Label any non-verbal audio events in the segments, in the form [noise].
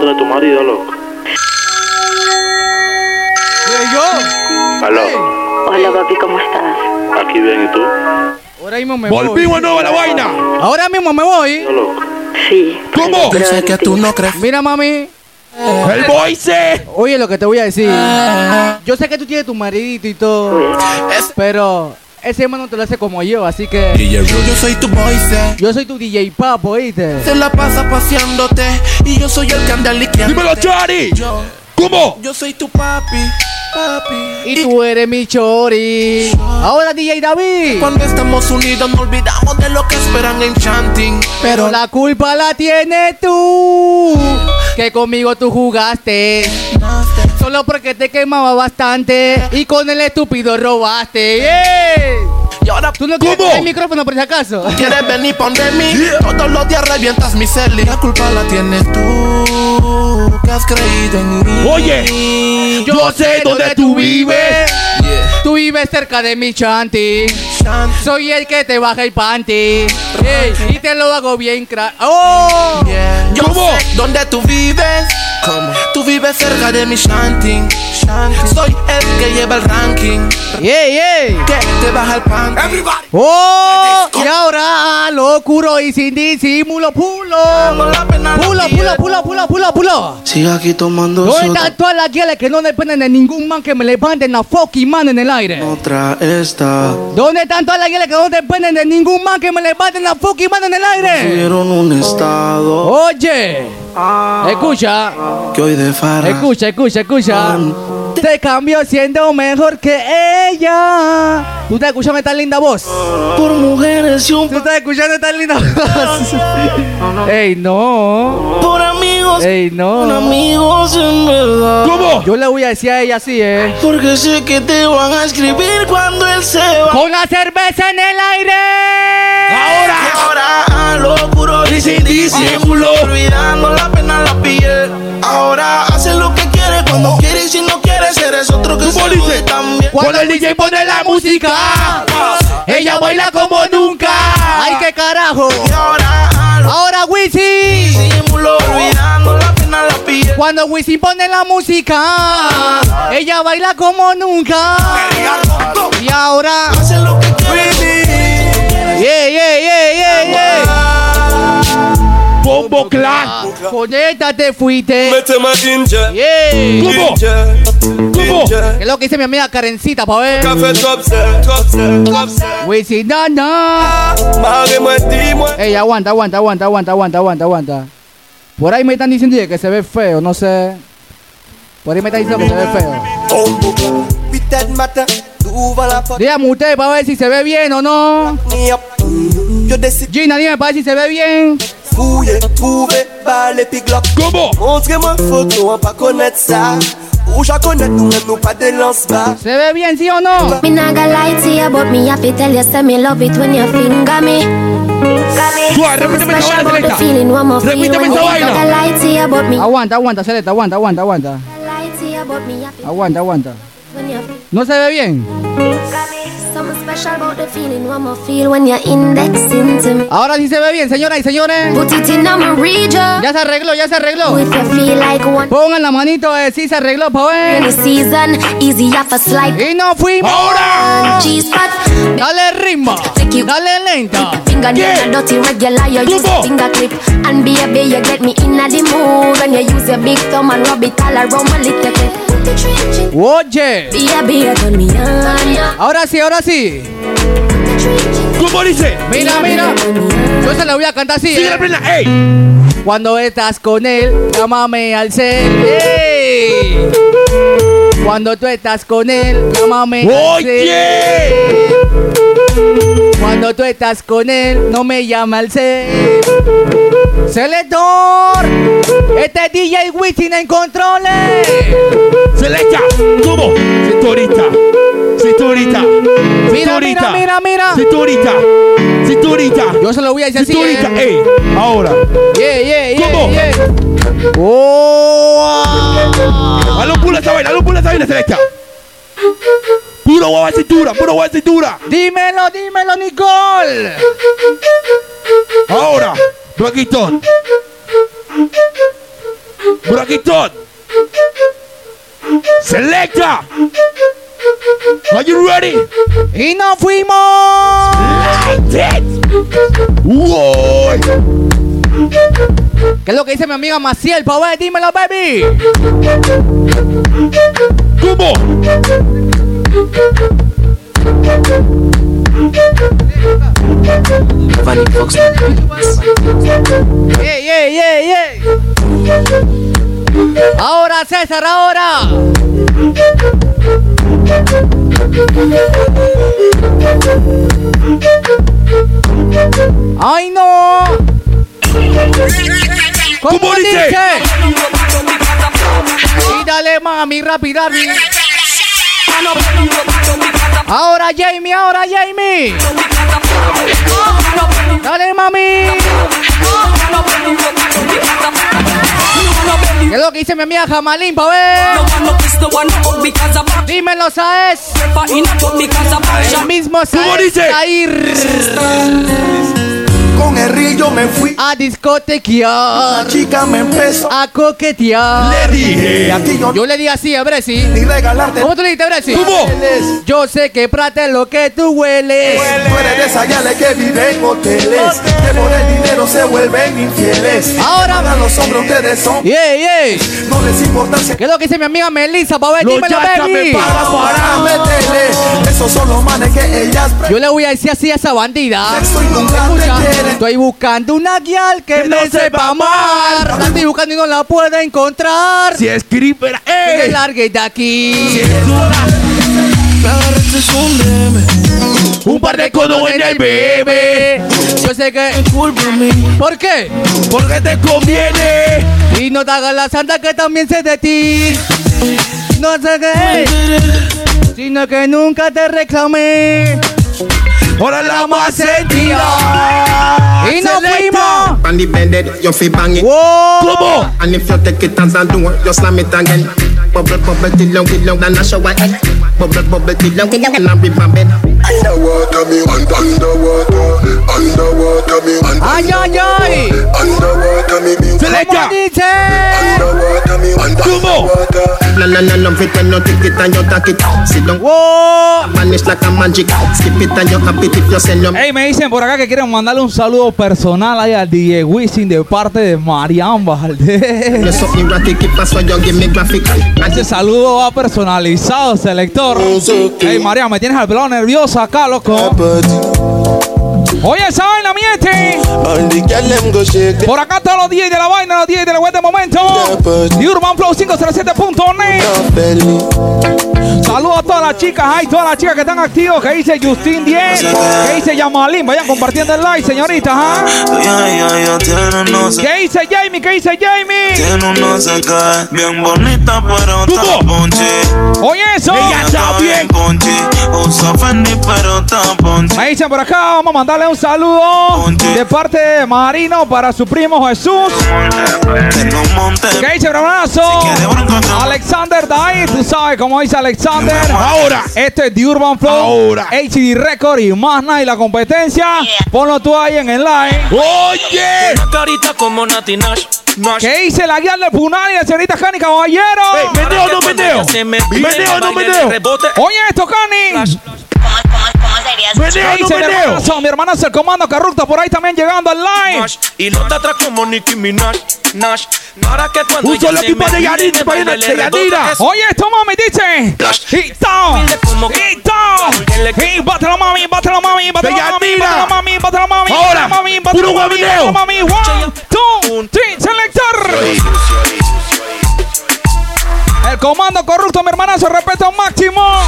tener tu marido, loco. yo? Aló. Hola papi, ¿cómo estás? Aquí bien, ¿y tú? Ahora mismo me Volvimos de nuevo a la vaina. Ahora mismo me voy. Yo, loco. Sí. ¿Cómo? Yo sé que tú no crees. Mira, mami. El voice. Oye, lo que te voy a decir. Yo sé que tú tienes tu maridito y todo. Pero ese hermano te lo hace como yo, así que. Yo soy tu voice. Yo soy tu DJ Papo, ¿oíste? Se la pasa paseándote y yo soy el que anda liqueando. Dímelo, Chari. Yo, ¿Cómo? yo soy tu papi. Y tú eres mi chori. Ahora DJ David. Cuando estamos unidos no olvidamos de lo que esperan en chanting. Pero la culpa la tienes tú. Que conmigo tú jugaste. Solo porque te quemaba bastante. Y con el estúpido robaste. ¡Yeah! Y ahora ¿Tú no tener el micrófono por si acaso? quieres venir pon de mí. Todos los días revientas mi celi. La culpa la tienes tú, que has creído en mí. Oye, yo sé dónde tú vives. Yeah. Tú vives cerca de mi chanti. Soy el que te baja el panty. Y te lo hago bien crack. ¡Oh! Yeah. Yo ¿Cómo? sé dónde tú vives. ¿Cómo? Tú vives cerca de mi shanting. Soy el que lleva el ranking. ¡Yeah, yeah! Que te baja el pan. ¡Oh! Y ahora, locuro y sin disimulo, pulo. Pulo, pulo, pulo, pulo, pulo, pulo. Sigue aquí tomando ¿Dónde soda. están todas las guiales que no dependen de ningún man que me levanten la fucking mano en el aire? Otra esta. ¿Dónde están todas las guiales que no dependen de ningún man que me levanten la fucking mano en el aire? Un estado Oye, escucha, que hoy de farra. escucha, escucha, escucha. Te cambio siendo mejor que ella. ¿Tú estás escuchando esta linda voz? Por mujeres y un ¿Tú estás escuchando esta linda voz? [laughs] Ey, no. por amigos. Ey, Por no. amigos en verdad. ¿Cómo? Yo le voy a decir a ella así, eh. Porque sé que te van a escribir cuando él se va. Con la cerveza en el aire. Ahora. Y ahora a lo puro y sin disimulo Olvidando la pena la piel Ahora hace lo que quiere cuando quiere y si no quieres eres otro que ¿Cómo se dice? jode también Cuando el DJ pone la música, ella baila como nunca. Ay, qué carajo. Y ahora a lo Ahora Wisin. disimulo Olvidando la pena la piel Cuando Wisin pone la música, ella baila como nunca. Y ahora, Hace lo que quiere yeah, yeah, yeah, yeah, Clan. Con esta te fuiste. Méteme ginger, Yeah. ¿Cómo? ¿Cómo? ¿Qué es lo que dice mi amiga Karencita, pa' ver? Café top set, top set, top set. Wisin, dis-moi. Ey, aguanta, aguanta, aguanta, aguanta, aguanta, aguanta, aguanta. Por ahí me están diciendo que se ve feo, no sé. Por ahí me están diciendo que se ve feo. Bombo clan. Putain de matin, ouvre la porte, Dígame usted para ver si se ve bien o no. Gina, dime para ver si se ve bien. Fouiller, trouver, balle, puis glock. ¿Cómo? Montrez-moi photo, on pas connaître ça. Ou j'en connais, nous même nous pas de lance-bas. ¿Se ve bien, sí o no? Me not gonna lie to you, but me have to tell you, say me love it when you finger me. Suave, repíteme esa vaina, selecta. Repíteme esa vaina. Aguanta, aguanta, Celeta, aguanta, aguanta, aguanta. Aguanta, aguanta. ¿No se ve bien? Something special about the feeling, one more feel when you're indexing to me. Ahora sí se ve bien, señoras y señores. Put it in my region. Ya se arregló, ya se arregló. If you feel like one Pongan la manito, eh, sí se arregló, pa' in ver. Y nos fuimos. Ahora. Dale ritmo, dale lenta. Yeah. Oye. Ahora sí, ahora sí. ¿Cómo dice? Mira, mira. Yo se la voy a cantar así. Sigue eh. la plena. ¡Ey! Cuando estás con él, llámame al cel. ¡Ey! Cuando tú estás con él, llámame al cel. ¡Oye! Cuando tú estás con él, no me llama al cel. Selector, este es DJ Wisin en controles. Selecta. ¿Cómo? Cinturita. Cinturita. Mira, Cinturita. mira, mira, mira. Cinturita. Cinturita. Yo se lo voy a decir así. Cinturita. eh. ¡Ey! Ahora. Yeah, yeah, yeah, ¿Cómo? yeah. Oh, ah. Halo pula esa vaina, halo pula esa vaina, selecta. Puro guava de cintura, puro guava de cintura. Dímelo, dímelo, Nicole. Ahora, Aquí todo. Selecta. Are you ready? Y nos fuimos. Whoa. ¿Qué es lo que dice mi amiga Maciel? Pa' ver, dímelo, baby. ¿Cómo? ¡Ey, ey, ey, ey! Ahora, César, ahora. ¡Ay, no! ¿Cómo, ¿Cómo dice? dale, mami, rápido. Ahora, Jamie, ahora, Jamie. Dale, mami. ¿Qué es lo que dice mi amiga Jamalín, pa' ver? Dímelo, ¿sabes? El mismo ¿Cómo Saez dice? a ir Con el río me fui. a discotequear, La chica me empezó. a coquetear. Le dije. A ti yo Yo le di así a Bresi. ni regalarte. ¿Cómo tú le dijiste, Bresi? ¿Cómo? Yo sé que Prata es lo que tú hueles. Tú eres de yales que viven en hoteles. Que por el dinero se vuelven infieles. Ahora- Hagan los hombres, ustedes son. ¡Yey, yey! No les importa si ¿Qué es lo que dice mi amiga Melissa, pa' ver? Los Dímelo, baby. pagan para meterle. Esos son los manes que ellas Yo le voy a decir así a esa bandida. Sexo y Estoy buscando una guial que, Que no sepa amar. La estoy buscando y no la puedo encontrar. Si es creeper, Que ¡eh! largue de aquí. Un par de codos en el bebé. Yo sé que. ¿Por qué? Porque te conviene. Y no te hagas la santa que también sé de ti. No sé qué. Sino que nunca te reclamé. Ahora la más sentida. Y nos fuimos. On the bended, you feel bang it. Wow. ¿Cómo? And if you take it as a do, you slam it again. Bubble, bubble, till long, till long, and I show it. Bubble, bubble, till long, till long, and I rebound it. Underwater me, un- underwater, underwater me, un- Ay, ay, ay. underwater me, be- ¿Cómo Selecta. dice? underwater me, un- ¿Cómo? underwater. No, no, no, love it when you take it and you take it. Sit down, Wow. vanish like a magic. Skip it and you happy if you sell your Hey, me dicen por acá que quieren mandarle un saludo personal ahí al DJ Wisin de parte de Marian. And Ese saludo va personalizado, selector. Hey, Marian, me tienes al pelado nervioso acá, loco. Oye, esa vaina, miente. Por acá todos los días de la vaina, los días de la web de momento. Y Urban Flow 507.net. belly. Saludos a todas las chicas, hay todas las chicas que están activos, que dice Justin 10, que dice Yamalín, vayan compartiendo el like, señoritas, ¿ah? ¿Qué dice Jamie? ¿Qué dice Jamie? Oye eso. Ella está bien. Me dicen por acá, vamos a mandarle un saludo de parte de Marino para su primo Jesús. ¿Qué dice, te- Alexander Dai, tú sabes cómo dice Alexander. Ahora. Este es The Urban Flow, Ahora. HD Record y más nada y la competencia. Ponlo tú ahí en el line. Oye. Carita como Nati Nash. ¿Qué dice la guía del Punani, la señorita Cani Caballero? Ey, meneo o no meneo. Se me Meneo o no de rebote. Oye esto, Cani. Meneo ¿Qué o no mi meneo. hermanazo? Mi hermanazo el comando Carructo por ahí también llegando al line. Nash. Y no te atrás como Nicki Minaj. Nash. Para que cuando Un solo se equipo de baile de Yanira. es- Oye, esto mami dice. Hito. Hito. Y bátelo mami, bátelo mami, bátelo mami, bátelo mami, bátelo mami. Ahora, mami, puro bátelo mami, guabineo. bátelo mami. One, two, three, selector. El comando corrupto, mi hermanazo, respeto máximo.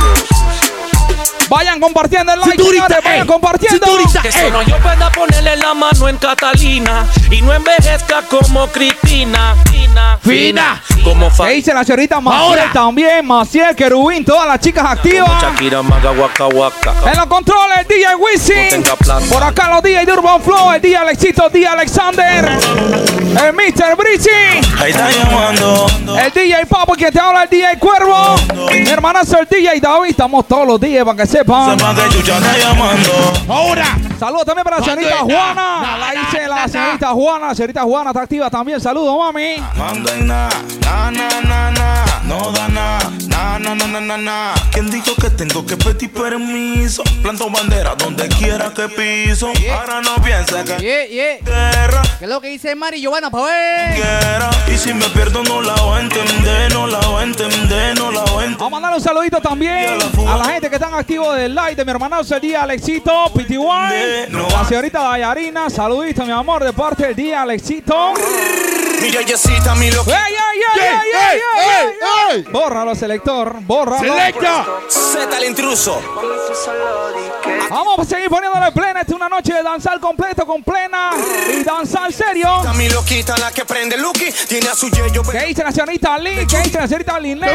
Vayan compartiendo el like, Cinturita, señores, vayan ey. compartiendo. Cinturita, Que solo yo pueda ponerle la mano en Catalina y no envejezca como Cristina. Fina, Fina. Como ¿Qué fa dice la señorita Maciel Ahora. también? Maciel, Querubín, todas las chicas activas. Shakira, Maga, Waka, Waka. En los controles, el DJ Wisin. Por acá los DJ de Urban Flow, el DJ Alexito, el DJ Alexander. El Mr. Brizzy. Ahí está llamando. El DJ Papo, que te habla el DJ Cuervo. Mi hermanazo el DJ David. Estamos todos los días para que sepan. Sepa que Chucha está llamando. Ahora. Saludos también para la ¿Cuándo señorita? Juana. Na, La na, hice la señorita Juana. La señorita Juana está activa también. Saludos, mami. Manda y na, na, na, na, na, no da na, na, na, na, na, na. ¿Quién dijo que tengo que pedir permiso? Planto bandera donde quiera que piso. Ahora no piensa que Yeah, yeah. ¿Qué es lo que dice Mari Giovanna, pa' ver? Y si me pierdo no la voy a entender, no la voy a entender, no la voy a entender. Vamos a mandar un saludito también a la gente que están activos del live de mi hermano el día Alexito, PTY, la señorita Dayarina, saludito mi amor de parte del día Alexito. Mi yeyecita, mi loca. ¡Ey, ey, ey, ey, ey, ey, ey! Bórralo, selector, bórralo. Selecta. Z el intruso. Vamos a seguir poniéndole plena. Esta es una noche de danzar completo con plena y danzar serio. Mi loquita, la que prende Lucky. Tiene a su yeyo. ¿Qué dice la señorita Lee? ¿Qué dice la señorita Liné?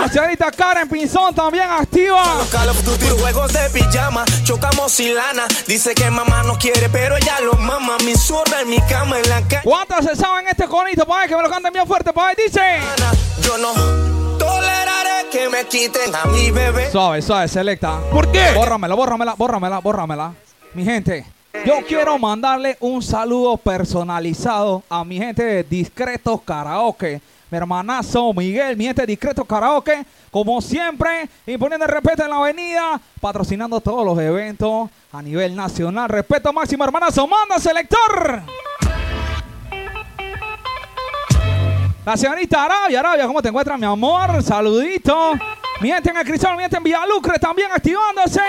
La señorita Karen Pinzón también activa. Call of Duty, juegos de pijama, chocamos sin lana. Dice que mamá no quiere, pero ella lo mama. Mi zorra en mi cama, en la calle. ¿Cuántas se saben este conito? Para que me lo canten bien fuerte. Para dice. Yo no toleraré que me quiten a mi bebé. Suave, suave, selecta. ¿Por qué? Bórramela, bórramela, bórramela, bórramela. Mi gente, yo quiero mandarle un saludo personalizado a mi gente de Discretos Karaoke. Mi hermanazo Miguel, mi gente de Discretos Karaoke. Como siempre, imponiendo el respeto en la avenida, patrocinando todos los eventos a nivel nacional. Respeto máximo, hermanazo. Manda, selector. La señorita Arabia, Arabia, ¿cómo te encuentras, mi amor? Saludito. Mienten en Cristal, mienten en Villalucre, también activándose.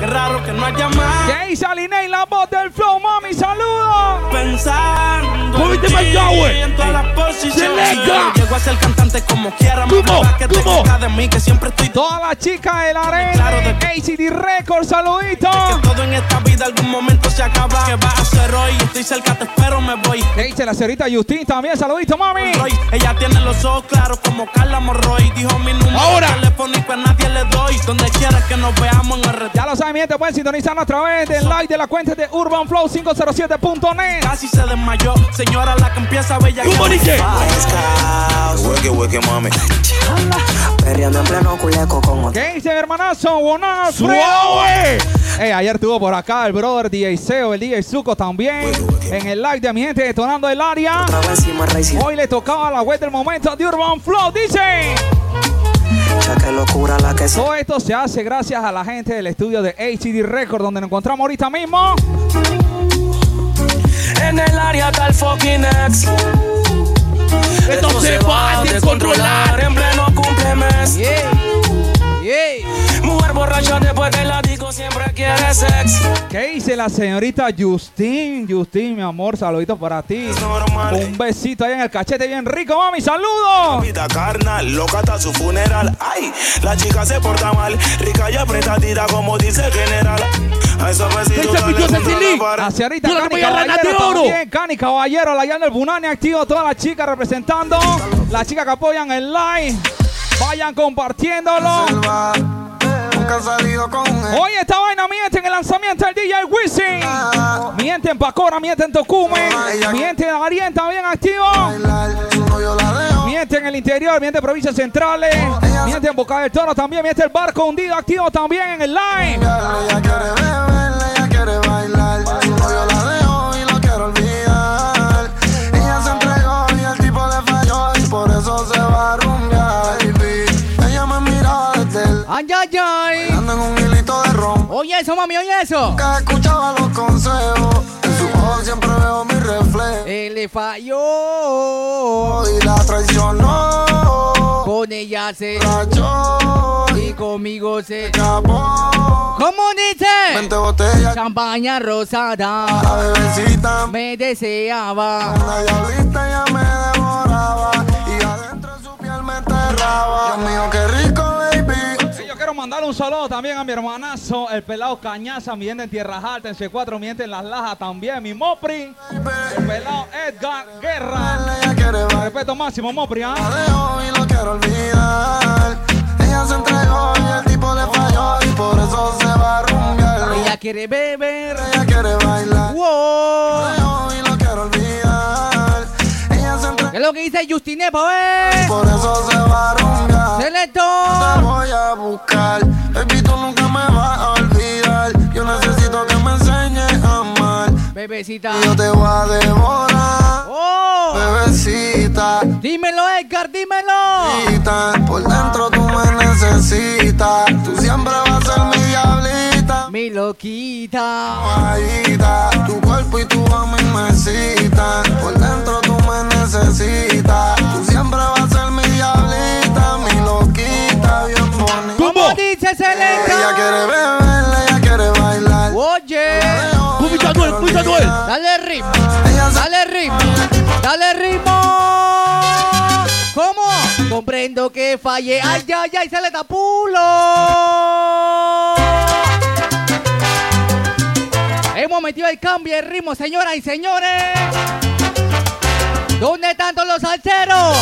Qué raro que no haya más. ¿Qué dice Alinei, la voz del flow, mami? Saludos. Pensando Cómete en más ti, Yahweh. en todas las posiciones. Llego a ser cantante como quiera. Mamá, que te de mí, que siempre estoy Todas las chicas de la Claro, arena. de- ACD Records, saludito. que todo en esta vida algún momento se acaba. ¿Qué vas a hacer hoy? Estoy cerca, te espero, me voy. ¿Qué dice la señorita Justin? También, saludito, mami. Roy. Ella tiene los ojos claros como Carla Morroy. Dijo mi número Ahora. telefónico a nadie le doy. Donde quiera que nos veamos en el. Ya lo saben, mi gente, pueden sintonizarnos a través del live de la cuenta de UrbanFlow507.net. Casi se desmayó. Señora, la que empieza a bella. ¿Cómo dice? Hueque, hueque, mami. Perreando en pleno culeco con otro. ¿Qué dice hermanazo? Buenas, Suave. Ey, ayer estuvo por acá el brother DJ Seo, el DJ Zuko también. En el live de mi gente detonando el área. Hoy le tocaba la web del momento de Urban Flow. Dice. Que locura la que se. Todo esto se hace gracias a la gente del estudio de HCD Record, donde nos encontramos ahorita mismo. En el área tal fucking ex. Esto se va a descontrolar. En pleno cumplemes. Yeah. Yeah. Mujer borracha después que la disco siempre quiere sex. ¿Qué dice la señorita Justin? Justin, mi amor, saluditos para ti. Normal. Un besito ahí en el cachete bien rico, mami. ¡Saludos! Vida carnal, loca hasta su funeral. Ay, la chica se porta mal, rica y apretadita como dice el general. A esos besitos pared. La señorita Yo la Cani Caballero de también. Cani Caballero, la llana del Bunani activo. Todas las chicas representando. Las chicas que apoyan el live. Vayan compartiéndolo. Él. Hoy esta vaina miente en el lanzamiento del DJ Wisin. Miente en Pacora, miente en Tocumen. Miente en Darien también activo. Miente en el interior, miente en provincias centrales. Miente en Boca del Toro también. Miente el barco hundido activo también en el live. Ay, ay, ay. ando en un hilito de ron. Oye eso, mami, oye eso. Nunca escuchaba los consejos. En su ojos siempre veo mi reflejo. Él le falló. Y la traicionó. Con ella se. Rayó Y conmigo se. escapó. ¿Cómo dice? Veinte botellas. Champaña rosada. La bebecita. Me deseaba. Una diablita ya me devoraba. Y adentro de su piel me enterraba. Dios mío, qué rico, baby. Quiero mandarle un saludo también a mi hermanazo, el pelado Cañaza, mi gente en Tierra Alta, en C4, mi gente en Las Lajas también, mi Mopri, el pelado Edgar Guerra. Respeto máximo, Mopri, ¿ah? Y lo quiero olvidar. Ella se entregó y el tipo le falló. Y por eso se va a rumbear. Ella quiere beber. Ella quiere bailar. Wow. ¿Qué es lo que dice Justine, pues? Por eso se va a. Selecto. Te voy a buscar. Baby, tú nunca me vas a olvidar. Yo necesito que me enseñes a amar. Bebecita. Yo te voy a devorar. Oh. Bebecita. Dímelo, Edgar, dímelo. Bebecita, Por dentro tú me necesitas. Tú siempre vas a ser mi diablita. Mi loquita. Tu cuerpo y tu mami me citan. Por dentro tú me necesitas. Tú siempre vas a ser mi diablita. Mi loquita, bien bonita. ¿Cómo dice Selecta? Ella quiere beber, ella quiere bailar. Oye. Escucha Noel, escucha Noel. Dale ritmo. Dale ritmo. Dale ritmo. ¿Cómo? Comprendo que fallé. Ay, ay, ay, se le tapulo. Hemos metido el cambio de ritmo, señoras y señores. ¿Dónde están todos los salseros?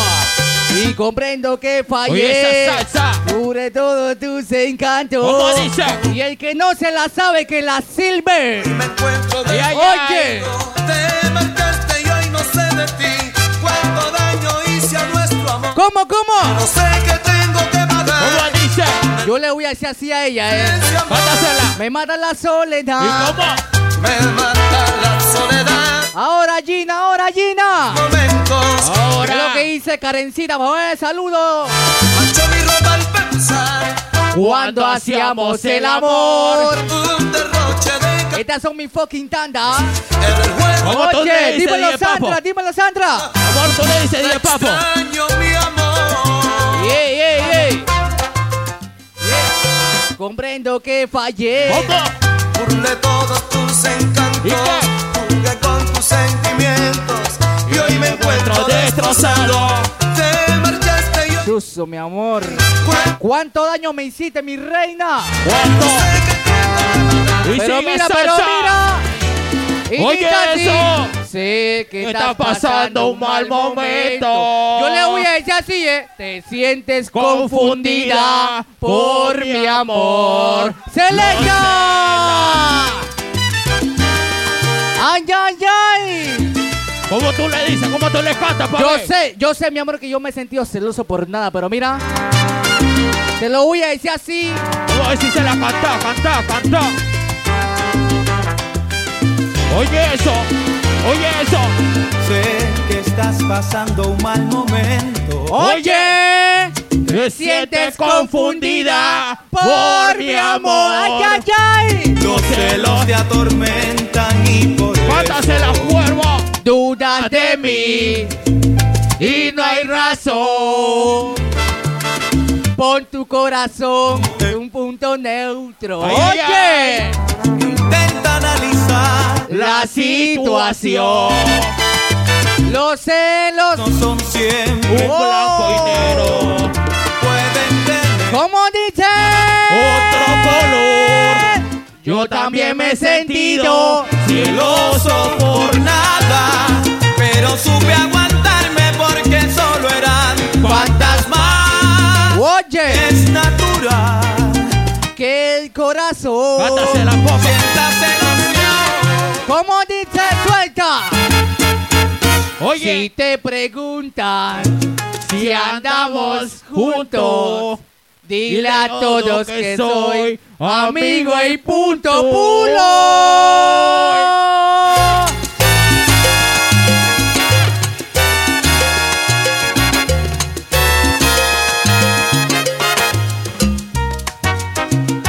Y comprendo que fallé. Oye, esa salsa. Dure todos tus encantos. ¿Cómo dice? Y el que no se la sabe, que la silbe. Me encuentro de Ay, ay, Oye. Te y hoy no sé de ti. Cuánto daño hice a nuestro amor. ¿Cómo, cómo? No sé qué tengo que pagar. ¿Cómo dice? Yo le voy a decir así a ella, eh. Mátasela. Me mata la ¿Y soledad. cómo? Me mata la soledad. Ahora Gina, ahora Gina. Momentos. ¿Qué es lo que dice Karencita? Vamos a ver, saludos. Mancho mi ropa al pensar. Cuando hacíamos el amor. Un derroche de Estas son mis fucking tandas. en el juego. ¿Cómo tú le Oye, dímelo? Sandra, dímelo Sandra. Amor, tú le dices, DJ Papo. Extraño mi amor. Ey, ey, ey. Comprendo que fallé. ¿Cómo? Burlé todos tus encantos. Jugué con tus sentimientos. Y hoy me encuentro destrozado. Te marchaste y hoy Suso, mi amor. ¿Cuánto daño me hiciste, mi reina? ¿Cuánto? Pero mira, pero mira. Y Oye, eso. Sé que Estás estás pasando un mal momento. Yo le voy a decir así, ¿eh? Te sientes confundida por mi amor. ¡Selecta! ¡Ay, ay, ay! ¿Cómo tú le dices? ¿Cómo tú le cantas, papi? Yo sé, yo sé, mi amor, que yo me he sentido celoso por nada, pero mira. Te lo voy a decir así. Vamos a ver si se la canta, canta, canta. Oye eso, oye eso. Sé que estás pasando un mal momento. Oye, Te sientes confundida por mi amor. ¡Ay, ay, ay! Los celos te atormentan y por Mátasela, cuervo. Dudas de mí y no hay razón. Pon tu corazón en un punto neutro. Ay, ay, Oye, Intenta analizar. la situación. Los celos. No son siempre Un blanco y negro. pueden tener ¿Cómo dice? Otro color. Yo también me he sentido. celoso por nada. Pero supe aguantarme porque solo eran fantasmas. Oye, Es natural. que el corazón. Mátasela, popa. ¿Cómo dice? Suelta. Si Oye, te preguntan si andamos juntos, dile a todos que soy amigo y punto pulo.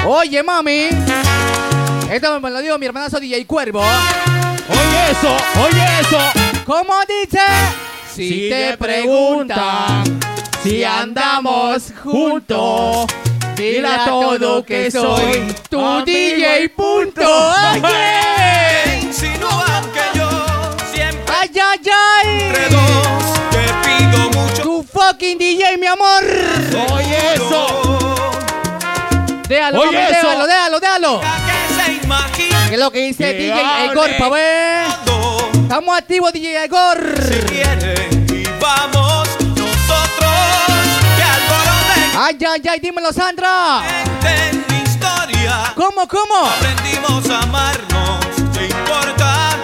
Oye, mami. Esto me lo dijo mi hermanazo DJ Cuervo. oye eso, oye eso. ¿Cómo dice? Si te preguntan si andamos juntos, dile a todo que soy tu amigo DJ punto. Insinúan que yo siempre Ay, ay, ay. entre dos te pido mucho. Tu fucking DJ, mi amor. Oye eso. Déjalo, Oye, mami, eso. déjalo, déjalo, déjalo. Que se imagina ¿Qué es lo que dice Que DJ. Egor, pa' ver? Estamos activos, DJ Egor. Si quieren y vamos Ay, ay, ay, dímelo, Sandra. en mi historia. ¿Cómo, cómo? Aprendimos a amarnos. ¿Qué importa?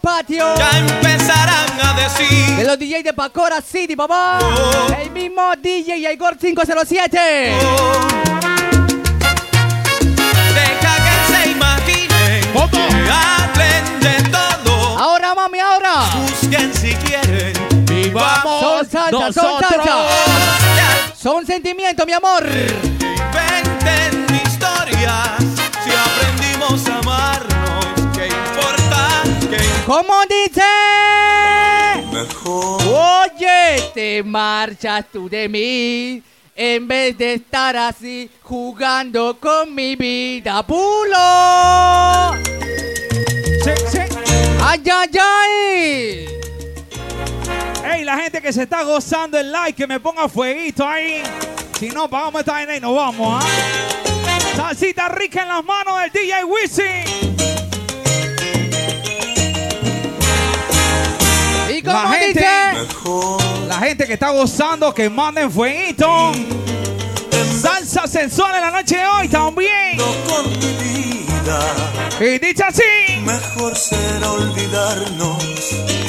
Patio. Ya empezarán a decir De los DJs de Pacora City, papá. El mismo DJ Igor 507. Deja que se imaginen Que hablen de todo Ahora, mami, ahora. Busquen si quieren Vivamos Son salsa, son salsa. Son sentimientos, mi amor. Inventen historias Si ¿Cómo dice? Mejor Oye, te marchas tú de mí. En vez de estar así jugando con mi vida, pulo. Sí, sí. ¡Ay, ay, ay! Ey, la gente que se está gozando el like, que me ponga fueguito ahí. Si no, pagamos esta vaina y nos vamos, ¿ah? Salsita rica en las manos del DJ Wisin. ¿Y cómo La gente, dice? la gente que está gozando, que manden fueguito. Salsa sensual en la noche de hoy también. Vida Y dice así. Mejor será olvidarnos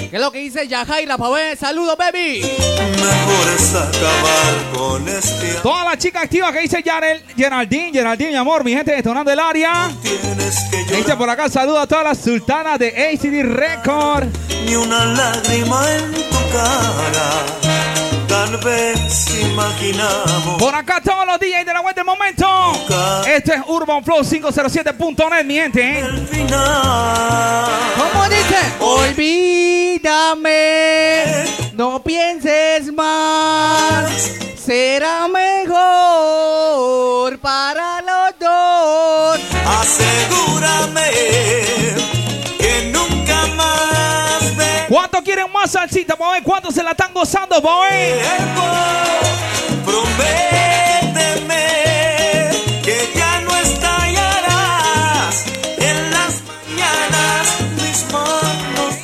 ¿Qué es lo que dice Yajaira, pa' ver? Saludos, baby. Mejor es acabar con este Toda la chica activa que dice Yarel, Geraldine, Geraldine, mi amor, mi gente detonando el área. Que dice por acá, saludo a todas las sultanas de ACD Record. ni una lágrima en tu cara. Tal vez imaginamos Por acá todos los DJs de la web del momento. Este es Urban Flow 507.net, mi gente. ¿eh? el final. ¿Cómo dice? Olvídame, no pienses más. Será mejor para los dos. Asegúrame que nunca ¿Cuánto quieren más salsita, boy? ¿Cuánto se la están gozando, boy? Prométeme que ya no estallarás en las mañanas mis manos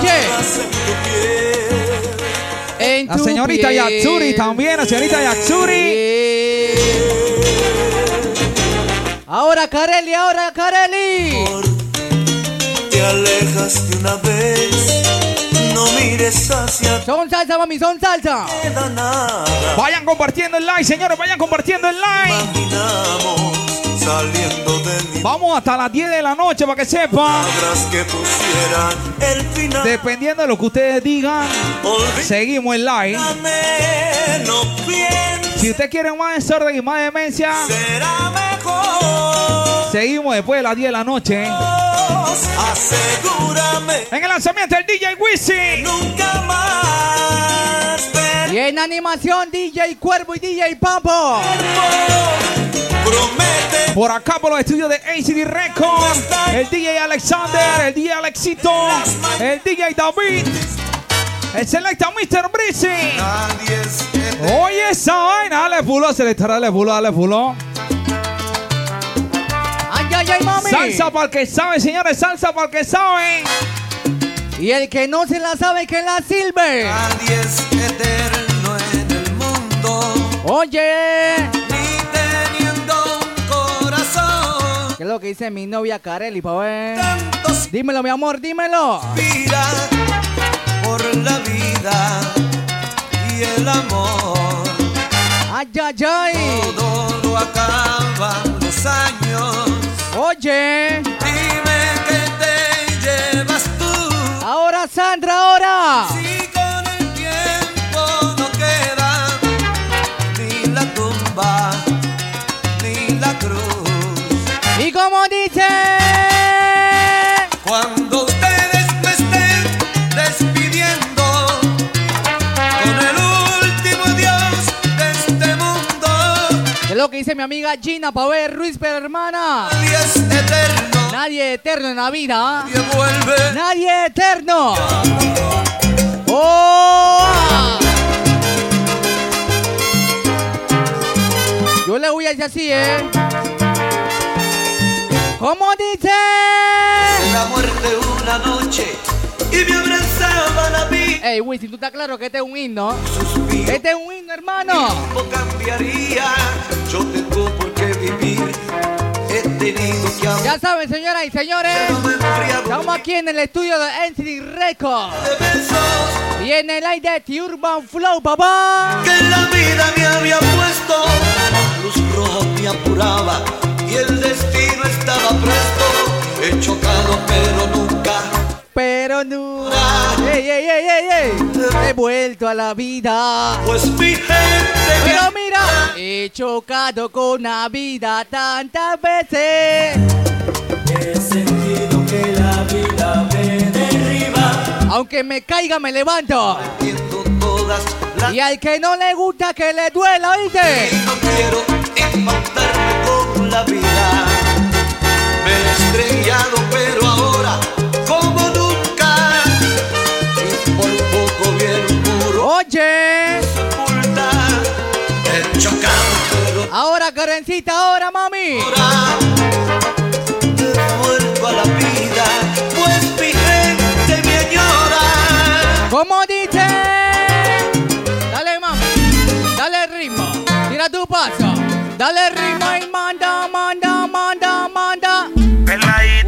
Oye, en tu piel. en La señorita piel. Yatsuri también, la señorita Yatsuri. Ahora, Kareli, ahora, Kareli. Alejas de una vez, no mires hacia Son salsa, mami, son salsa. queda nada. Vayan compartiendo el like, señores, vayan compartiendo el like. Imaginamos saliendo de mi Vamos hasta las 10 de la noche para que sepan. palabras que pusieran el final. Dependiendo de lo que ustedes digan, seguimos el like. No Si usted quiere más desorden y más demencia, será mejor. seguimos después de las 10 de la noche. Asegúrame, En el lanzamiento del DJ Wisin. nunca más ver. Y en animación, DJ Cuervo y DJ Papo. Promete Por acá por los estudios de ACD Records, el DJ Alexander, el DJ Alexito, el DJ David, el selecta Mr. Breezy. nadie es eterno. Oye esa vaina, dale pulo, selector, dale pulo, dale pulo. Ay, ay, ay, mami. Salsa para el que sabe, señores, salsa para el que sabe. Y el que no se la sabe, que la sirve. Nadie es eterno en el mundo, Oye, ni teniendo un corazón. ¿qué es lo que dice mi novia Kareli, pa' ver? Tantos Dímelo, mi amor, dímelo. inspira por la vida y el amor. Ay, ay, ay. Todo lo acaban los años. Oye, dice mi amiga Gina, pa' ver, Ruiz, pero hermana? nadie es eterno. Nadie eterno en la vida. Nadie vuelve. Nadie eterno. ¡Oh! Yo le voy a decir así, ¿eh? ¿Cómo dice? La muerte una noche y me abrazaba la vida. Ey, Wisin, ¿tú estás claro que este es un himno? Este es un himno, hermano. tiempo cambiaría. Yo tengo por qué vivir este tenido que hablar. Ya saben, señoras y señores, estamos aquí en el estudio de Entity Records. Y en el aire de Urban Flow, papá. Que la vida me había puesto, la luz roja me apuraba y el destino estaba presto. He chocado, pero nunca. Pero no. ¡Ey, ey, ey, ey, ey! He vuelto a la vida. Pues mi gente. Pero mira, he chocado con la vida tantas veces. He sentido que la vida me derriba. Aunque me caiga, me levanto. Entiendo todas las. Y al que no le gusta, que le duela, ¿oíste? Ahora, Karencita, ahora, mami. ahora. He vuelto a la vida. Pues mi gente me añora. ¿Cómo dice? Dale, mami. Dale ritmo. Tira tu paso. Dale ritmo y manda, manda, manda, manda.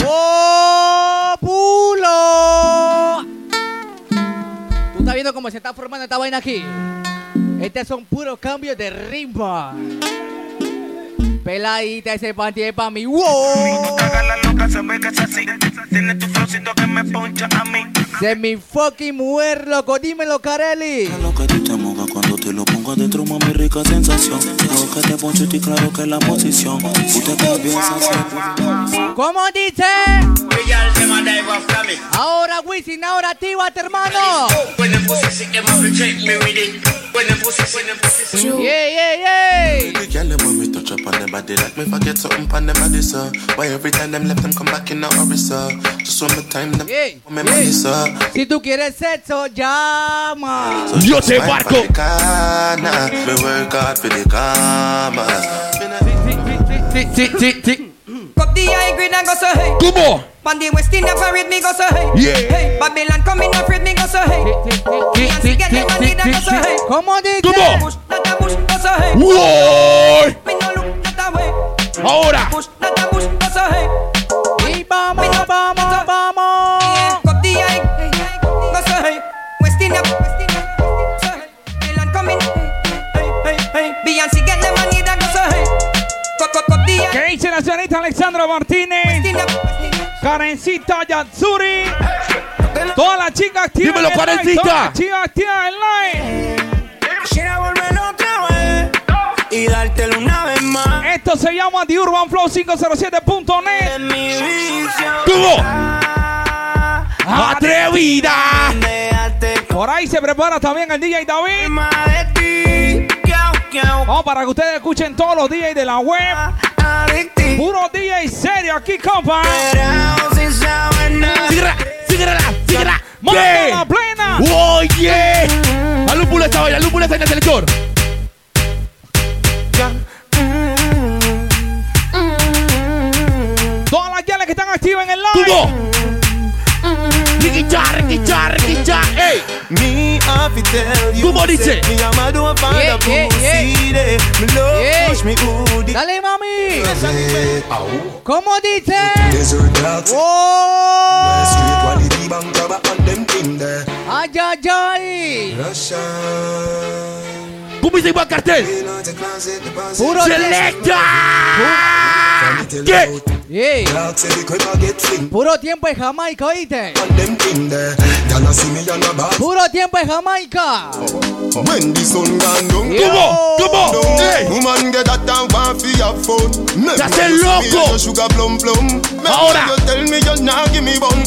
¡Oh, pulo! ¿Tú estás viendo cómo se está formando esta vaina aquí? Estos son puros cambios de ritmo. Peladita ese panty es pa' mí. ¡Wow! De mi fucking mujer, loco. Dímelo, Carelli. Que te cuando te lo pongo adentro, mami, rica sensación. Dejo que te poncho y claro que es la posición. Usted te bien sensación. ¿Cómo dice? Ahora Wisin, ahora Tibat, hermano. Yeah, yeah, yeah. The girl them when we touch up on body like me forget something on them body, sir. Why every time them left them come back in a hurry, sir? Just one more time them me money, sir. Si tú quieres sexo, llama. So Yo te wine barco. for the corner. Me work hard for the karma. Cup the high grade and go so hey. Come on. On the West Indian parade me go so hey. Yeah. Hey, Babylon coming afraid me go so hey. Beyonce get the money that go so hey. ¿Cómo dice? Come on. Push, not a push, go so hey. Whoa. Me no look not a way. Ahora. Push, not a push, la señorita Alexandra Martínez? Karencita Yatsuri. Todas las chicas activas. Dímelo, Karencita. Todas las chicas activas en live. Quisiera volver otra vez y dártelo una vez más. Esto se llama The Urban Flow 507.net. Mi vicio. ¿Cómo? Atrevida. Por ahí se prepara también el DJ David. Vamos para que ustedes escuchen todos los DJs de la web. Puro DJ serio aquí, compa. Síguela, síguela, síguela. Manda Yeah. la plena. Oye. A lúpulo esta vaina, lúpulo esta en el selector. Todas las guiales que están activas en el live. ¿Cómo? Riquicha, riquicha, riquicha. Ey. Me have to tell you. ¿Cómo dice? Me am a do Yeah, find a yeah, pussy yeah. there. Me love Yeah. push me hoodie. Dale, mami. ¿Cómo dice? Desert dogs. Street ¡Oh! quality bank robber and them thing there. ¡Ay, ay, ay! Russia. Puro ¡Selecta! ¿Qué? Puro tiempo en Jamaica, a. Puro tiempo en Jamaica. See loco. me your Sugar plum plum. Make Ahora. You tell me you not give me bun.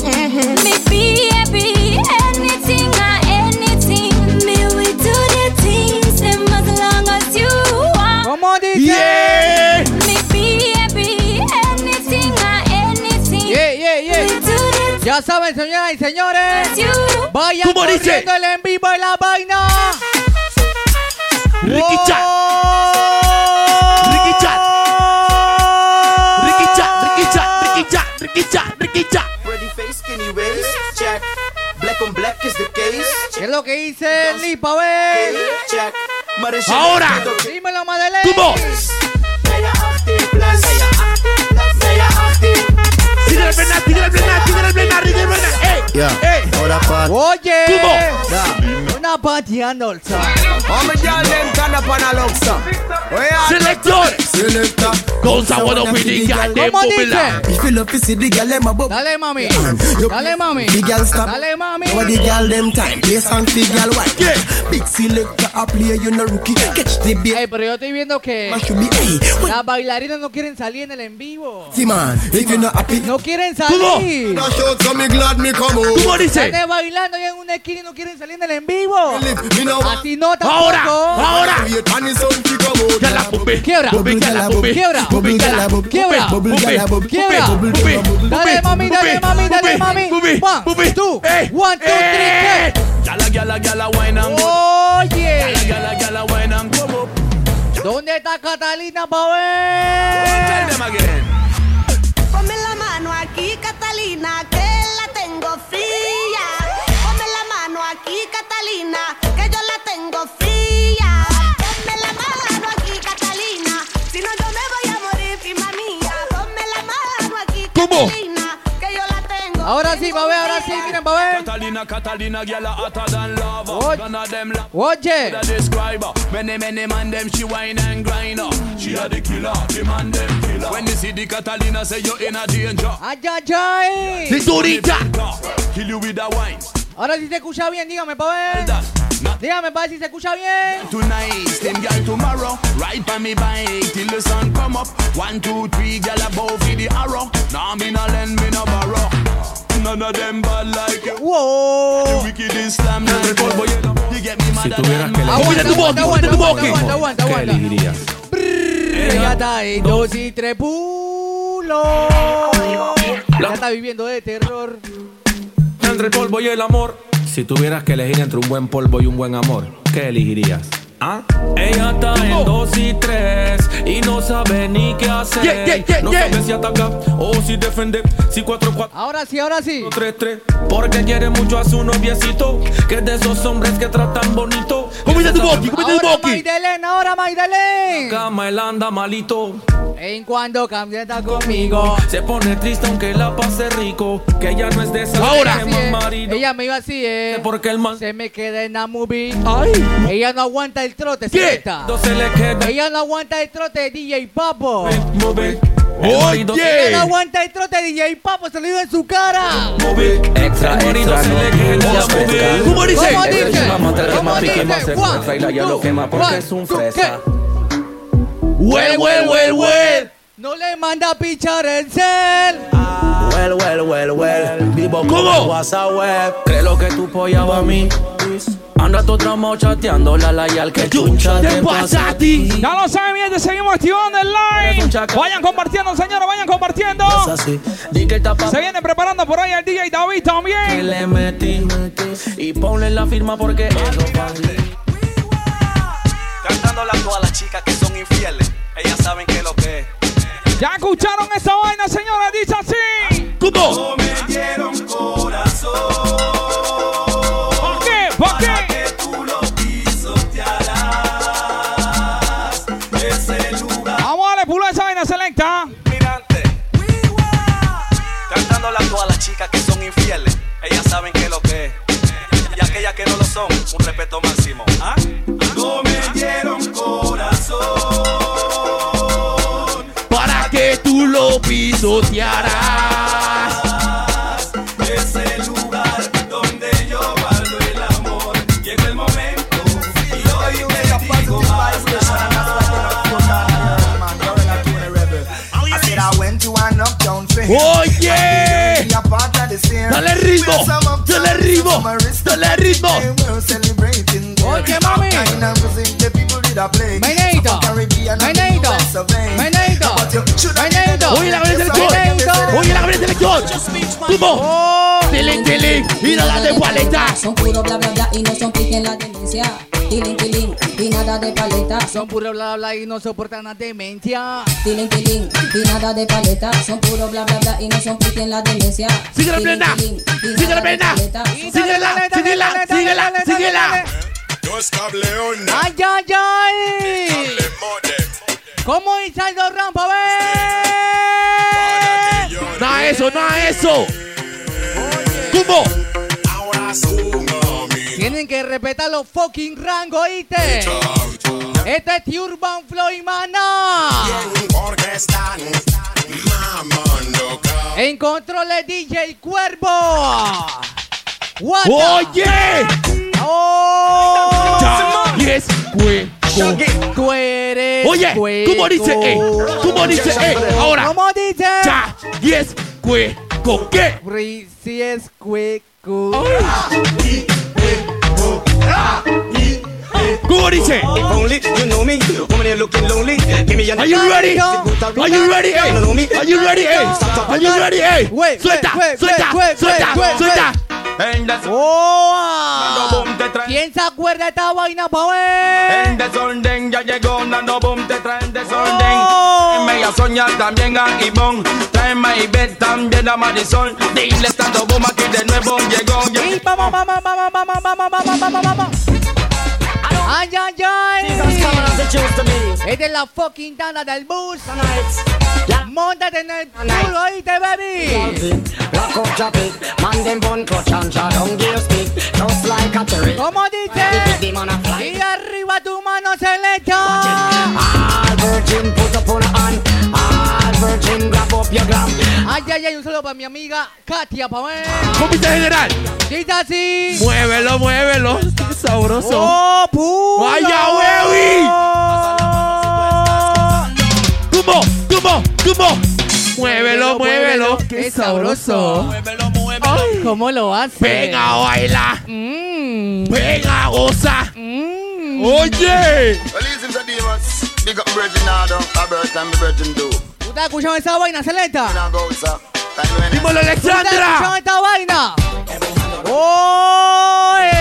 Me baby, anything Yeah. Me baby, anything or anything, Yeah, yeah, we yeah. do the Ya saben, señoras y señores. Vayan corriendo el en vivo de la vaina. Riquicha. ¡Oh! Riquicha. Riquicha, riquicha, riquicha, riquicha, riquicha. Pretty face, skinny waist, check. Black on black is the case. ¿Qué es lo que dice Lipa, ve? Check. Ahora. Dímelo, Madeleine. Tigre plena, tigre plena, tigre plena, tigre plena. ¡Ey! ¡Ey! Ahora pa. Oye. ¿Cómo? Una pateando el sol. Me girl, them turn up on a love song. Yeah. Selector. Selector. The ¿Cómo popular. dice? If you love to see the them. Dale, mami. You- Dale, mami. The stop. Dale, mami. Over the girl them time. Play song for girl white. Yeah. Big selector a play, you no rookie. Catch the beat. Ey, pero yo estoy viendo que las bailarinas no quieren salir en el en vivo. See man, if you not happy, No quieren salir. ¿Cómo dice? Están bailando ahí en una esquina y no quieren salir en el en vivo. Así no tampoco. Ahora, ahora. Quiebra. Pupe, ya la pupe. Quiebra. Quiebra. Gala, Quiebra. bubble. Dale, mami, dale, mami, dale, mami. One, two, Eh, one, two, three. Gyal a gyal a gyal a wine and go. Oye. Wine and. ¿Dónde está Catalina pa' Ahora sí, ver, ahora sí, miren, ver. Catalina, Catalina, gyal a hotter than lava. None of them la Oye. the describer. Many, many man them she wine and grind up. She a the killer, the man them killer. When they see the Catalina, say you in a danger. Ay, ay, ay. Cinturita. Kill you with a wine. Ahora sí se escucha bien, dígame pa' ver. That, not Dígame pa' ver si se escucha bien. tonight, same girl tomorrow. Ride by me bike till the sun come up. One, two, three, girl above the arrow. Nah, me no lend, me no borrow. Wow. Wicked Islam, no el polvo hielo. You get me madder than me. Aguanta, tu boqui, aguanta, tu aguanta, boqui. aguanta, aguanta, ¿Qué elegirías? Ella está ahí, dos y tres pulos. Ya está viviendo de terror. Entre el polvo y el amor. Si tuvieras que elegir entre un buen polvo y un buen amor, ¿qué elegirías? ¿Ah? Ella está en dos y tres y no sabe ni qué hacer. Yeah, yeah, yeah, no yeah. sabe si atacar o si defender. Si cuatro, cuatro, Ahora sí, ahora sí. tres, tres. Porque quiere mucho a su noviecito, que es de esos hombres que tratan bonito. Comete tu boqui, comete tu Ahora boqui. Maidelen, ahora Maidelen. Cama él anda malito. En cuando cambia está conmigo. Se pone triste aunque la pase rico. Que ella no es de esas Ahora. que es. marido. Ella me iba así, eh. Porque el man Se me queda en la movie. Ay. Ella no aguanta el trote, ¿Qué? señorita. no se le queda. Ella no aguanta el trote, DJ Papo. El Ella no aguanta el trote, DJ Papo. Se lo digo en su cara. move. Extra, El extra, se le no. ¿Cómo dice? ¿Cómo dice? el ¿Cómo dice? es un fresa. Well, well, well, well. No le manda a pichar el cel. Well, well, well, well. Vivo ¿Cómo? como WhatsApp web. Creo lo que tú polla a mí. Anda todo traumado chateando la la y al que chuncha ¿Qué pasa a ti? Ya lo saben, mi gente, seguimos activando el live. Vayan compartiendo, señores, vayan compartiendo. Que Se viene preparando por ahí el DJ David que también. le metí. Y ponle la firma porque eso fácil. Cantándole a todas las chicas que son infieles. Ellas saben que lo que es. Ya escucharon esa vaina, señores, dice así. ¿Cómo? Me dieron un respeto máximo. ¿Ah? No me dieron corazón. Para que tú lo pisotearas. Oye. Dale ritmo, dale ritmo, dale ritmo. Oye, mami. Meneito. Meneito. Meneito. Meneito. Oye, la gran selección. Oye, la gran selección. ¿Cómo? Oh. Tiling, tiling. Y nada de paleta. Son puro bla bla bla y no son pique en la demencia. Tiling tiling y nada de paleta. Son puro bla bla y no soportan la demencia. Tiling tiling y nada de paleta. Son puro bla bla bla y no en la demencia. Sigue la plena. tiling, y Sigue la nada de plena. paleta. Síguela, síguela, síguela, síguela. Ay, ay, ay. ¿Cómo hizo Aldo Rampa? A ver. Nada eso, Sona eso. ¿Cómo? Tienen que respetar los fucking rangos, ¿oíste? Este es Urban Flow y Maná. En controles DJ Cuervo. What Oye. Oh. Ya, yes, cueco. Tú eres Oye, ¿cómo dice, eh? ¿Cómo dice, eh? Ahora. ¿Cómo dice? Ya, yes, cueco. ¿Qué? Si es cueco. ¿Cómo dice? Are you ready? Are you ready? Are you ready? Are you ready? Wait, Suelta, suelta, suelta, suelta. ¡Oh! ¿Quién se acuerda de esta vaina, pa' ver? En desorden ya llegó Nando Boom, te traen desorden. Oh. Me a soñar también a Ivonne. Tráeme a Ivette también a Marisol. Dile estando Boom aquí de nuevo llegó. Y vamos, vamos, vamos, vamos, vamos, vamos, vamos, vamos. ¡Ay, ay, ay! Esta es la fucking tanda del bus. Móntate en el culo, ¿oíste, baby? Rock out, drop it, man them bun clutch and draw down gear stick, just like a cherry. ¿Cómo dice? Big man a fly. Y arriba tu mano selecta. All virgin virgin grab up your gram. Ay, ay, ay, un saludo para mi amiga Katia, pa' ver. Compite general. Dice así. Muévelo, muévelo. Qué sabroso. ¡Oh, puto! ¡Vaya, Wewi! ¿Cómo? ¿Cómo? ¿Cómo? Muévelo, muévelo. Qué sabroso. Ay, ¿Cómo lo hace? Venga, baila. Mm. Venga, goza. Mm. Oye. Well, listen to demons. Big up Virgin Nado, a bird and Virgin do. ¿Tú estás escuchando esa vaina, Celeta? Now go, sir. Time when Dímelo, ¿Tú estás escuchando Alexandra. esta vaina? ¡Oye!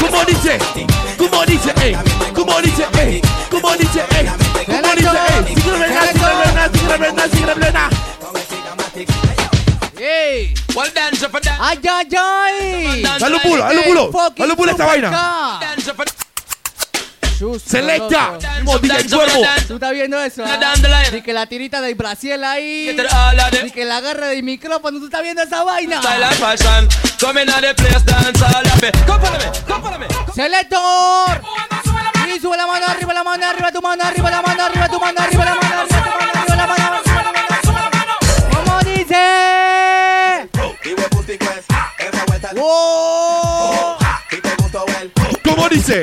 ¿Cómo dice? ¿Cómo dice? Eh? ¿Cómo dice? Eh? ¿Cómo dice? Eh? ¿Cómo dice? Eh? Sigue plena, sigue plena, sigue plena, sigue plena. ¡Ey! Well, dance for that. ¡Ay, ay, ay! Dale un pulo, dale un pulo. Fucking Dale un pulo a esta super vaina. Selecta. DJ Cuervo. ¿Tú estás viendo eso? ah? Ni que la tirita del Brasil ahí. Ni que la agarre del micrófono. ¿Tú estás viendo esa vaina? ¡Selector! Y sube la mano arriba, la mano arriba, tu mano arriba, la mano arriba, tu mano arriba, la mano arriba, tu mano arriba, la mano arriba. ¿Cómo dice? ¡Wow! ¿Cómo dice?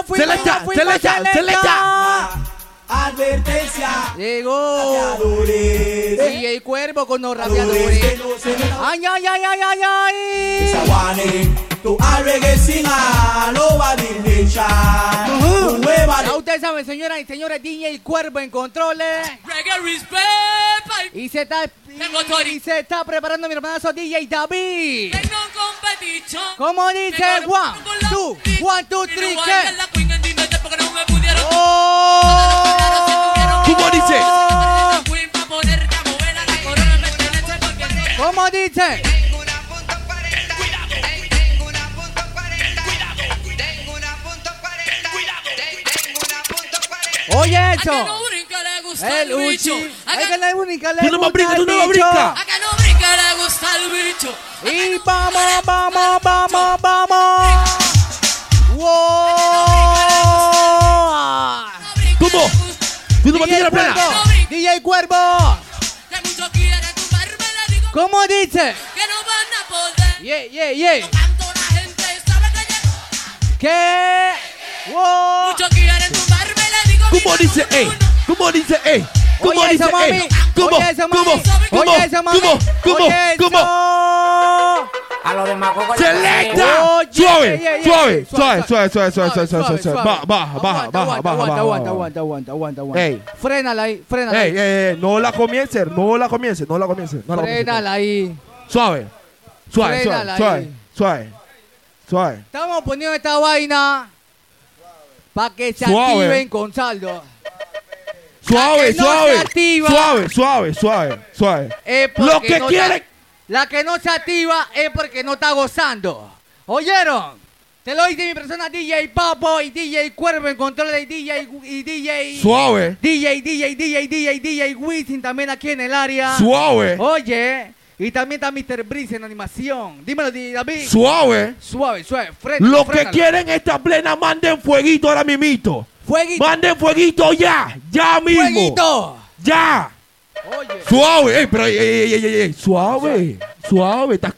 Y no fuimos, y no fuimos, y Selecta, no fuimos, selecta, selecta. Advertencia. Llegó. Y el cuervo con los rapeadores. Ay, ay, ay, ay, ay, ay. Sawane, tu reggae singa, nobody nation. Ya ustedes saben, señoras y señores, DJ Cuervo en controles. Y se está, y se está preparando mi hermanazo DJ David. ¿Cómo dice? One, two, one, two, three, ¿qué? ¡Oh! ¿Cómo dice? ¿Cómo dice? Oye eso. El Uchi. Hay que la única le Tú no me gusta brincas, el tú no me bicho. Y vamos, vamos, vamos, vamos. ¡Wow! ¿Cómo? ¿Tú no la plena? Cuervo, DJ Cuervo. ¿Cómo dice? Yeah, yeah, yeah. ¿Qué? Wow. ¿Cómo dice, ey? ¿Cómo dice, ey? ¿Cómo dice, ey? ¿Cómo? ¿Cómo? ¿Cómo? ¿Cómo? ¿Cómo? ¿Cómo? A los demagogos. ¡Selecta! Suave, suave, suave, suave, suave, suave, suave, Baja, baja, baja, baja. Aguanta, aguanta, aguanta, aguanta, aguanta. Ey. Frénala ahí, frénala ey, Ey, no la comiences, no la comiences, no la comiences. No frénala ahí. Suave, suave, suave, suave, suave, suave. Estamos poniendo esta vaina para que se Suave. activen con saldo. Suave, no suave, activa. suave, suave, suave, suave. Lo que no quieren. la que no se activa es porque no está gozando. ¿Oyeron? Te lo dice mi persona DJ Papo y DJ Cuervo en control de DJ y DJ. Suave. DJ, DJ, DJ, DJ, DJ Wisin también aquí en el área. Suave. Oye. Y también está Mr. Breeze en animación. Dímelo, David. Suave. Suave, suave. Frena, Lo que quieren esta plena, manden fueguito ahora mismito. Fueguito. Manden fueguito ya, ya mismo. Fueguito. Ya. Suave, ey, pero ey, ey, ey, ey, ey, suave, suave. ¿Estás,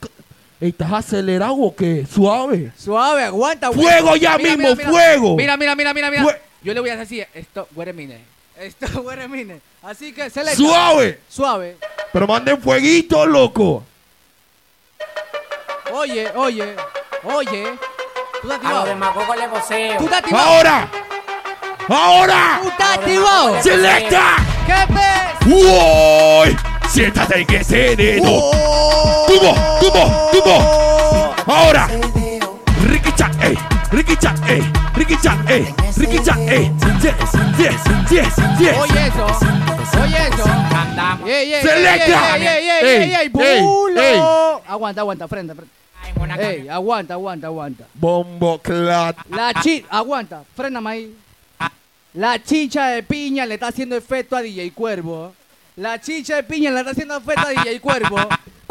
ey, ¿Estás acelerado o qué? Suave. Suave, aguanta. Fuego aguanta. ya Mira, mismo, mira, mira. fuego. Mira, mira, mira, mira, mira. Fue- Yo le voy a decir esto, wait a minute. Esto, [laughs] wait a minute. Así que selecta. Suave. Suave. Pero manden fueguito, loco. Oye, oye, oye. ¿Tú A los activado? demagogos le voceo. ¿Tú estás activado? Ahora. Ahora. ¿Tú estás activado? Selecta. ¿Qué ves? ¡Uy! Siéntate en que sereno. ¡Tubo! ¡Tubo! ¡Tubo! Ahora. Ricky Chat, ey. Ricky Chat, ey. Ricky Chat, ey. Ricky Chat, ey. Yes, yes, yes, yes. Oye eso. Oye eso. Ey, Selecta. ey, ey, ey, Ey, ey, ey, ey, bulo. Aguanta, aguanta, frente, frente. Ey, aguanta, aguanta, aguanta. Bombo clat. La chi... Aguanta, fréname ahí. La chicha de piña le está haciendo efecto a DJ Cuervo. La chicha de piña le está haciendo efecto a DJ Cuervo.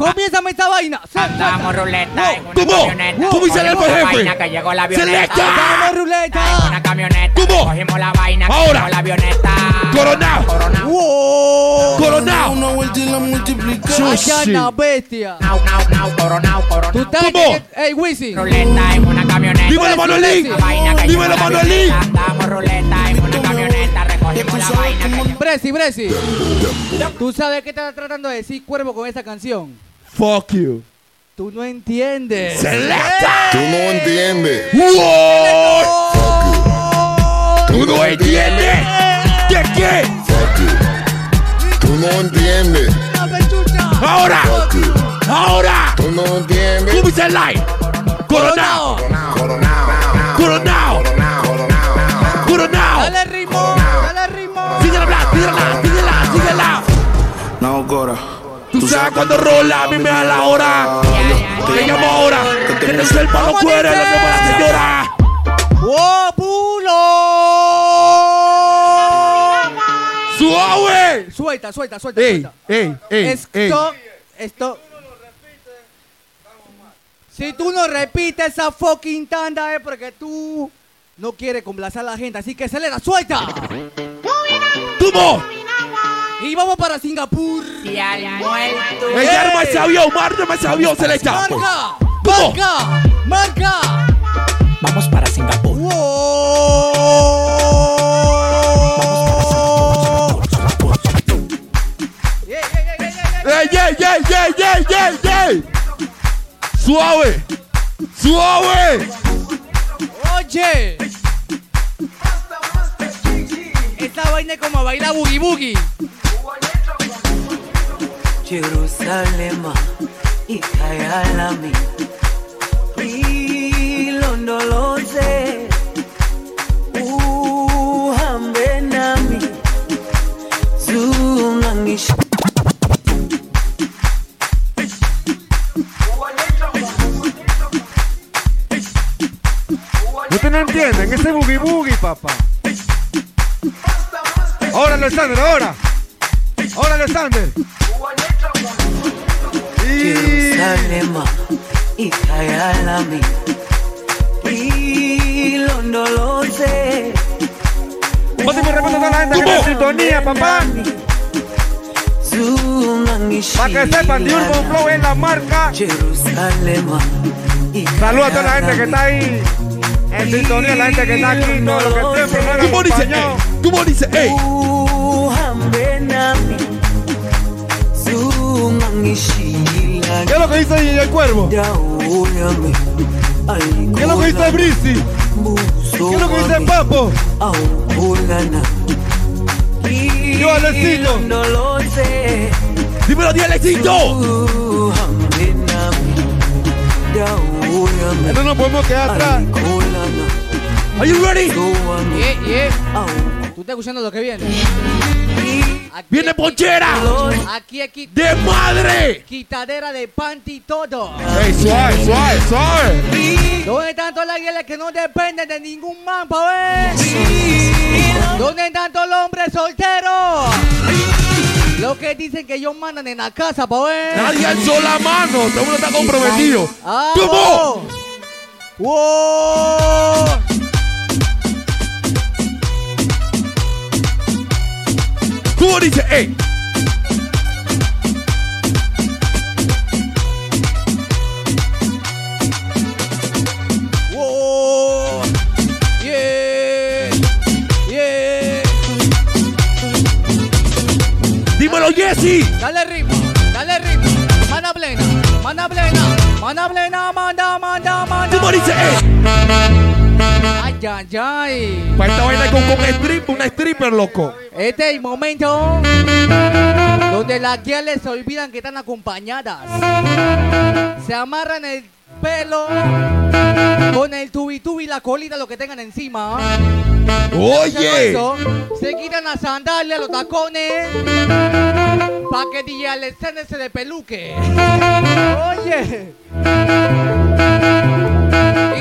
Comiénzame esta vaina. Andamos ruleta en ¿Cómo hice el jefe? Que llegó la avioneta. Andamos ruleta. Una camioneta. ¿Cómo? Cogimos la vaina. Ahora. La avioneta. Coronado. Coronado. Coronado. Una vuelta y la multiplicamos. una bestia. Coronado. Coronado. ¿Tú estás? Ey, Wisi. Ruleta en una camioneta. Dímelo, Manolín. Dímelo, Manolín. Andamos ruleta en una camioneta. Bresi, Bresi. ¿Tú sabes qué estás tratando de decir, cuervo, con esta canción? Fuck you. Tú no entiendes. Selecta. Tú no entiendes. ¡Wow! ¿Tú no entiendes? ¿Qué qué? Fuck you. Tú no entiendes. Ahora. Fuck you. Ahora. Tú no entiendes. ¿Cómo dice el line? Coronao. Coronao. Coronao. Coronao. Dale ritmo, dale ritmo. Síguela, síguela, síguela, síguela. No, Cora. Tú sabes cuando rola, a mí me da la hora. Te llamo ahora. Que no es el palo ¿Cómo cuere, lo dice? que la señora. ¡Oh, pulo! ¡Suave! Suelta, suelta, suelta, Ey, suelta. ey, ey. Esto, esto. Si tú no repites esa fucking tanda es porque tú no quieres complacer a la gente. Así que acelera, suelta. ¡Tumo! Y vamos para Singapur. Y al muerto. ¡Ey, arma ese avión! ¡Marca ese avión! ¡Se le echa! Marca, ¿Cómo? marca, marca. Vamos para Singapur. ¡Ey, ey, ey, ey, ey, ey, ey! ¡Suave! ¡Suave! Oye. Esta vaina es como bailar boogie boogie. Jerusalema ikayalami ilondoloze uhambe nami zungangisho Ustedes no entienden, ese boogie boogie, papá. Ahora Alexander, ahora. Ahora Alexander. Jerusalema ikayalami ilondoloze Ponte mi respeto a toda la gente que está en sintonía, papá. Para que sepan, The Urban Flow es la marca. Saludos a toda la gente que está ahí en sintonía, la gente que está aquí, todo lo que siempre nos han ¿Cómo dice? ¿Cómo dice? ¡Ey! ¿Qué es lo que dice DJ el cuervo? ¿Qué es lo que dice Brisi? ¿Qué es lo que dice Papo? Yo, Alecito. No lo sé. Dímelo, di Alecito. No nos podemos quedar atrás. Are you ready? Yeah, yeah. ¿Tú estás escuchando lo que viene? Aquí ¡Viene ponchera! Aquí, aquí. ¡De madre! Quitadera de panty todo. Ey, suave, suave, suave. ¿Dónde están todas las guías que no dependen de ningún man, pa' ver? ¿Dónde están todos los hombres solteros? Los que dicen que ellos mandan en la casa, pa' ver. Nadie alzó la mano. Todo el mundo está comprometido. ¡Ah! ¡Wow! ¿Cómo dice? ¡Ey! ¡Wow! ¡Yeah! ¡Yeah! Dímelo, Jesse. Dale ritmo, dale ritmo. Mana plena, mana plena, mana plena, manda, manda, manda. ¿Cómo dice? ¡Ey! Ay, ay, ay. Esta vaina con, con strip, una stripper, loco. Este es el momento donde las guiales se olvidan que están acompañadas. Se amarran el pelo con el tubi y la colita, lo que tengan encima. Oye. Se quitan las sandalias, los tacones, para que DJ Alexander se de peluque. Oye.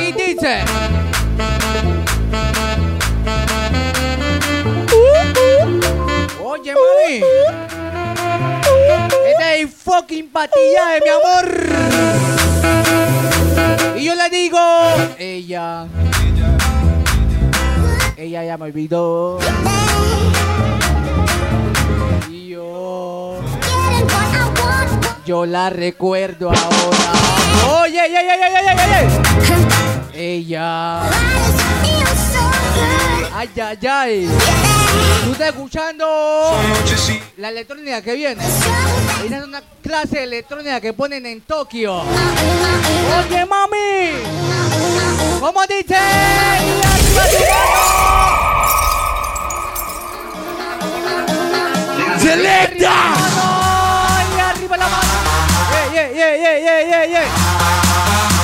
Y dice. Oye, mami. Este es fucking patillaje, mi amor. Y yo le digo, ella. Ella ya me olvidó. Y yo. Yo la recuerdo ahora. Oye, oye, oye, oye, oye, oye. Ella. Ay, ay, ay. ¿Tú estás escuchando la electrónica que viene? Esa es una clase de electrónica que ponen en Tokio. Oye, mami. ¿Cómo dice? ¡Selecta! Y arriba la mano. Yeah, yeah, yeah, yeah, yeah, yeah.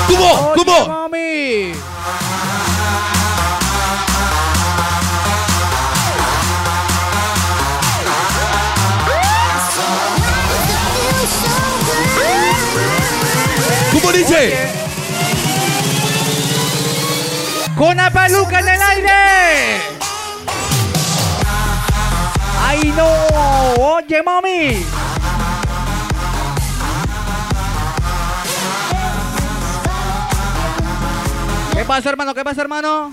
¿Cómo? Oye, ¿Cómo? mami. Con la peluca en el aire. ¡Ay, no! ¡Oye, mami! ¿Qué pasa, hermano? ¿Qué pasa, hermano?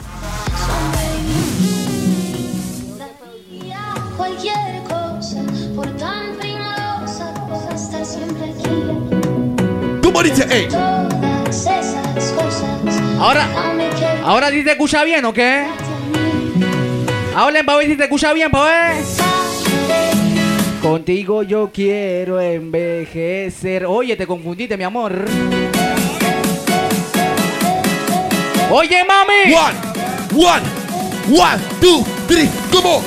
Cualquier cosa, por tan primorosa, cosa estar siempre aquí. ¿Cómo dice? ¡Ey! Todas esas cosas. Ahora, ahora sí te escucha bien, ¿o qué? Hablen para ver si te escucha bien, para ver. Contigo yo quiero envejecer. Oye, te confundiste, mi amor. Oye, mami. One, one, one, two, three, ¿cómo?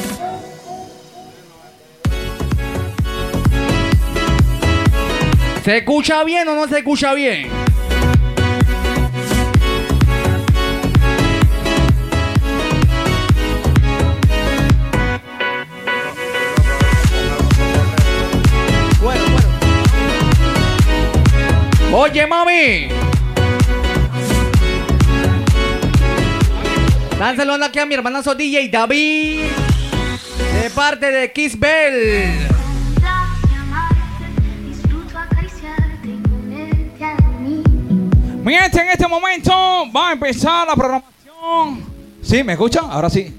¿Se escucha bien o no se escucha bien? Oye, mami. Saludando aquí a mi hermanazo DJ David. De parte de Kiss Bell. Mi gente, en este momento va a empezar la programación. ¿Sí? ¿Me escuchan? Ahora sí.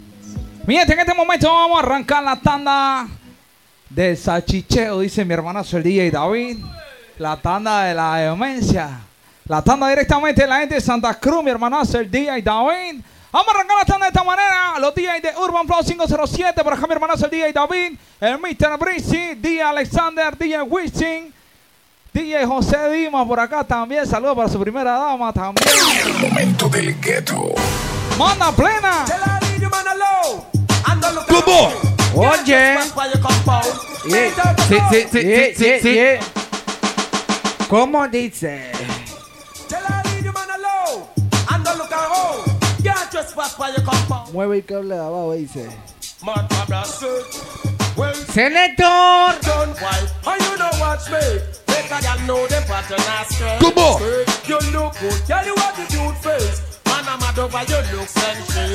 Mi gente, en este momento vamos a arrancar la tanda del salchicheo, dice mi hermanazo el DJ David. La tanda de la demencia. La tanda directamente de la gente de Santa Cruz, mi hermanazo el DJ David. Vamos a arrancar la tanda de esta manera. Los DJs de Urban Flow 507. Por acá mi hermanazo el DJ David. El Mr. Breezy. DJ Alexander. DJ Wishing. DJ José Dima por acá también. Saludos para su primera dama también. Momento del ghetto. Manda plena. Oye. Sí, sí, sí, sí, sí, sí. ¿Cómo dice? Mueve el cable de abajo, dice. Selector. ¿Cómo?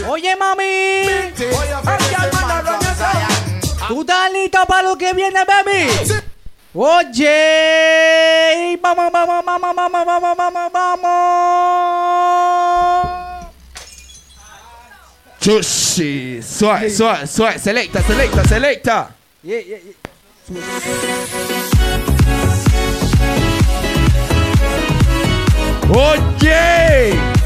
Oye, mami. ¿Tú estás listo para lo que viene, baby? Oye. Vamos, vamos, vamos, vamos, vamos, vamos, vamos. Chushi. Suave, suave, suave. Selecta, selecta, selecta. Yeah, yeah, yeah. Oye.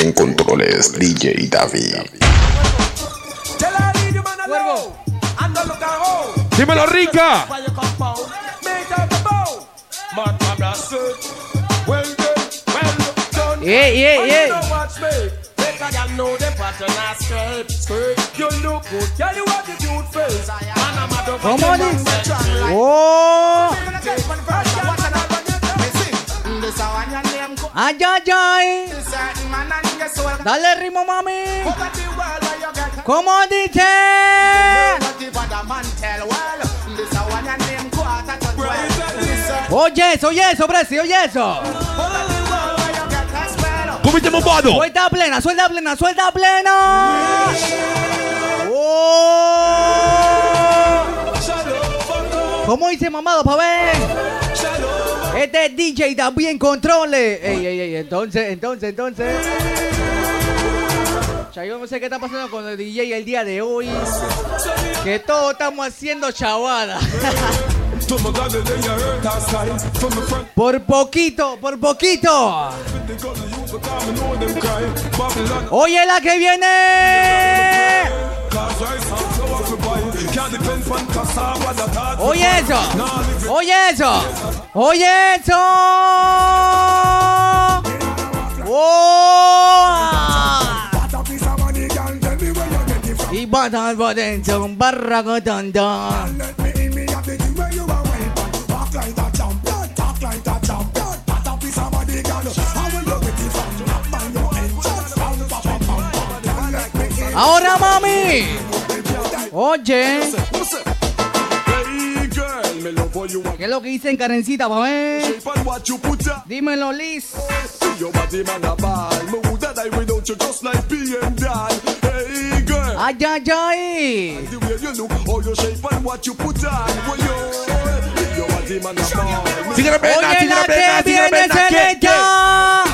En controles DJ David. Dímelo, rica. Yeah, yeah, yeah. ¿Cómo dice? Oh. Ay, ay, ay. Dale ritmo, mami. ¿Cómo dice? Oye eso, oye eso, Presi, oye eso. Comiste bombado. Suelta plena, suelta plena, suelta plena. Oh. ¿Cómo dice mamado, pa' ver? Este es DJ también controle. Ey, ey, ey, entonces, entonces, entonces. Yo no sé qué está pasando con el DJ el día de hoy. Que todos estamos haciendo chavada. Por poquito, por poquito. Oye la que viene. Oye eso. Oye eso. Oye eso. Oh. Y un barraco tonto. Ahora mami. Oye. ¿Qué es lo que dice en Karencita, pa' ver? Dímelo, Liz. Ay, ay, ay. Sígueme, pena, sígueme, la pena, sígueme, pena, ¿qué? Selecta.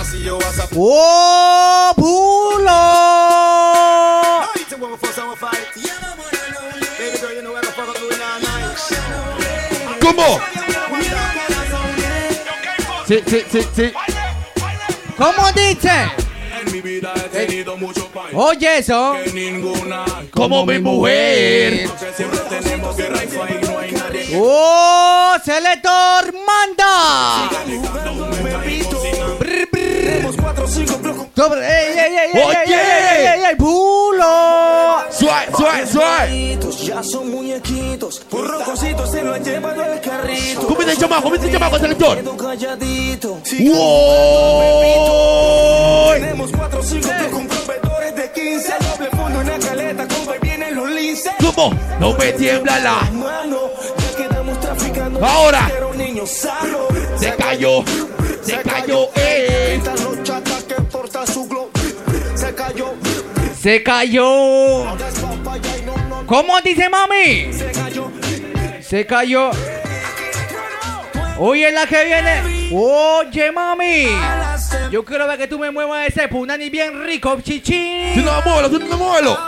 ¡Oh, pulo! ¿Cómo? Sí, sí, sí, sí. ¿Cómo dice? Oye, eso. Como mi mujer. ¡Oh, selector, manda! Brr, brr. Sobre- ¡Ey, ey, ey, Oye. ey, ey, ey, ey, suave. Ya son muñequitos, por rocositos se lo han llevado al carrito. Chamaco, chamaco, selector. Calladito. Tenemos cuatro cinco con proveedores de 15. Doble fondo caleta, vienen los. ¿Cómo? No me tiembla la. Mano, ya quedamos traficando. Se cayó. Se cayó, eh. Cayó. ¡Se cayó! ¿Cómo dice mami? Se cayó. Se cayó. Oye, la que viene. Oye, mami. Yo quiero ver que tú me muevas ese punani bien rico, chichi. Tú no muévelo, tú no muévelo.